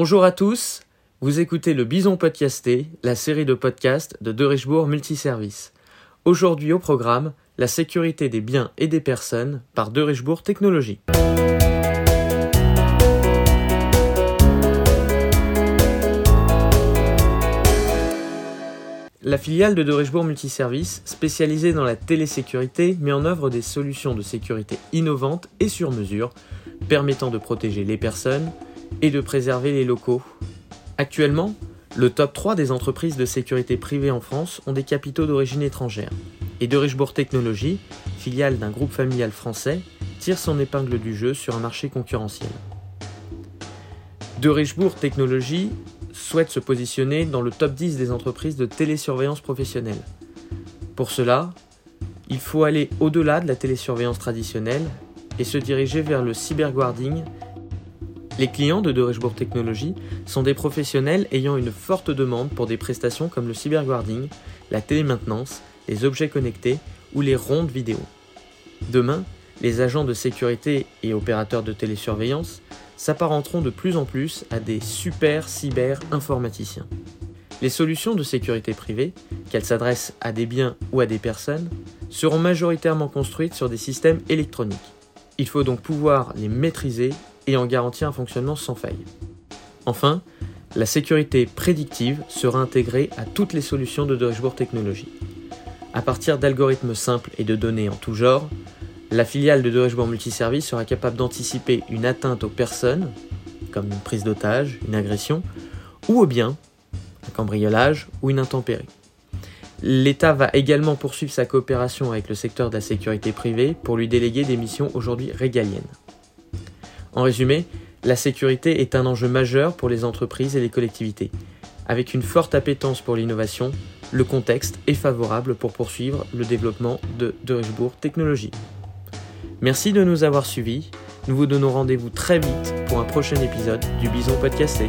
Bonjour à tous, vous écoutez le Bison Podcasté, la série de podcasts de De Richebourg Multiservice. Aujourd'hui au programme, la sécurité des biens et des personnes par De Richebourg Technologie. La filiale de De Richebourg Multiservice, spécialisée dans la télésécurité, met en œuvre des solutions de sécurité innovantes et sur mesure, permettant de protéger les personnes et de préserver les locaux. Actuellement, le top 3 des entreprises de sécurité privée en France ont des capitaux d'origine étrangère. Et de Richebourg Technologies, filiale d'un groupe familial français, tire son épingle du jeu sur un marché concurrentiel. De Richebourg Technologies souhaite se positionner dans le top 10 des entreprises de télésurveillance professionnelle. Pour cela, il faut aller au-delà de la télésurveillance traditionnelle et se diriger vers le cyberguarding. Les clients de Richebourg Technologies sont des professionnels ayant une forte demande pour des prestations comme le cyberguarding, la télémaintenance, les objets connectés ou les rondes vidéo. Demain, les agents de sécurité et opérateurs de télésurveillance s'apparenteront de plus en plus à des super cyber informaticiens. Les solutions de sécurité privée, qu'elles s'adressent à des biens ou à des personnes, seront majoritairement construites sur des systèmes électroniques. Il faut donc pouvoir les maîtriser et en garantir un fonctionnement sans faille. Enfin, la sécurité prédictive sera intégrée à toutes les solutions de Deutschbourg Technologies. À partir d'algorithmes simples et de données en tout genre, la filiale de Deutschbourg Multiservice sera capable d'anticiper une atteinte aux personnes, comme une prise d'otage, une agression, ou aux biens, un cambriolage ou une intempérie. L'État va également poursuivre sa coopération avec le secteur de la sécurité privée pour lui déléguer des missions aujourd'hui régaliennes. En résumé, la sécurité est un enjeu majeur pour les entreprises et les collectivités. Avec une forte appétence pour l'innovation, le contexte est favorable pour poursuivre le développement de De Richebourg Technologies. Merci de nous avoir suivis. Nous vous donnons rendez-vous très vite pour un prochain épisode du Bison Podcasté.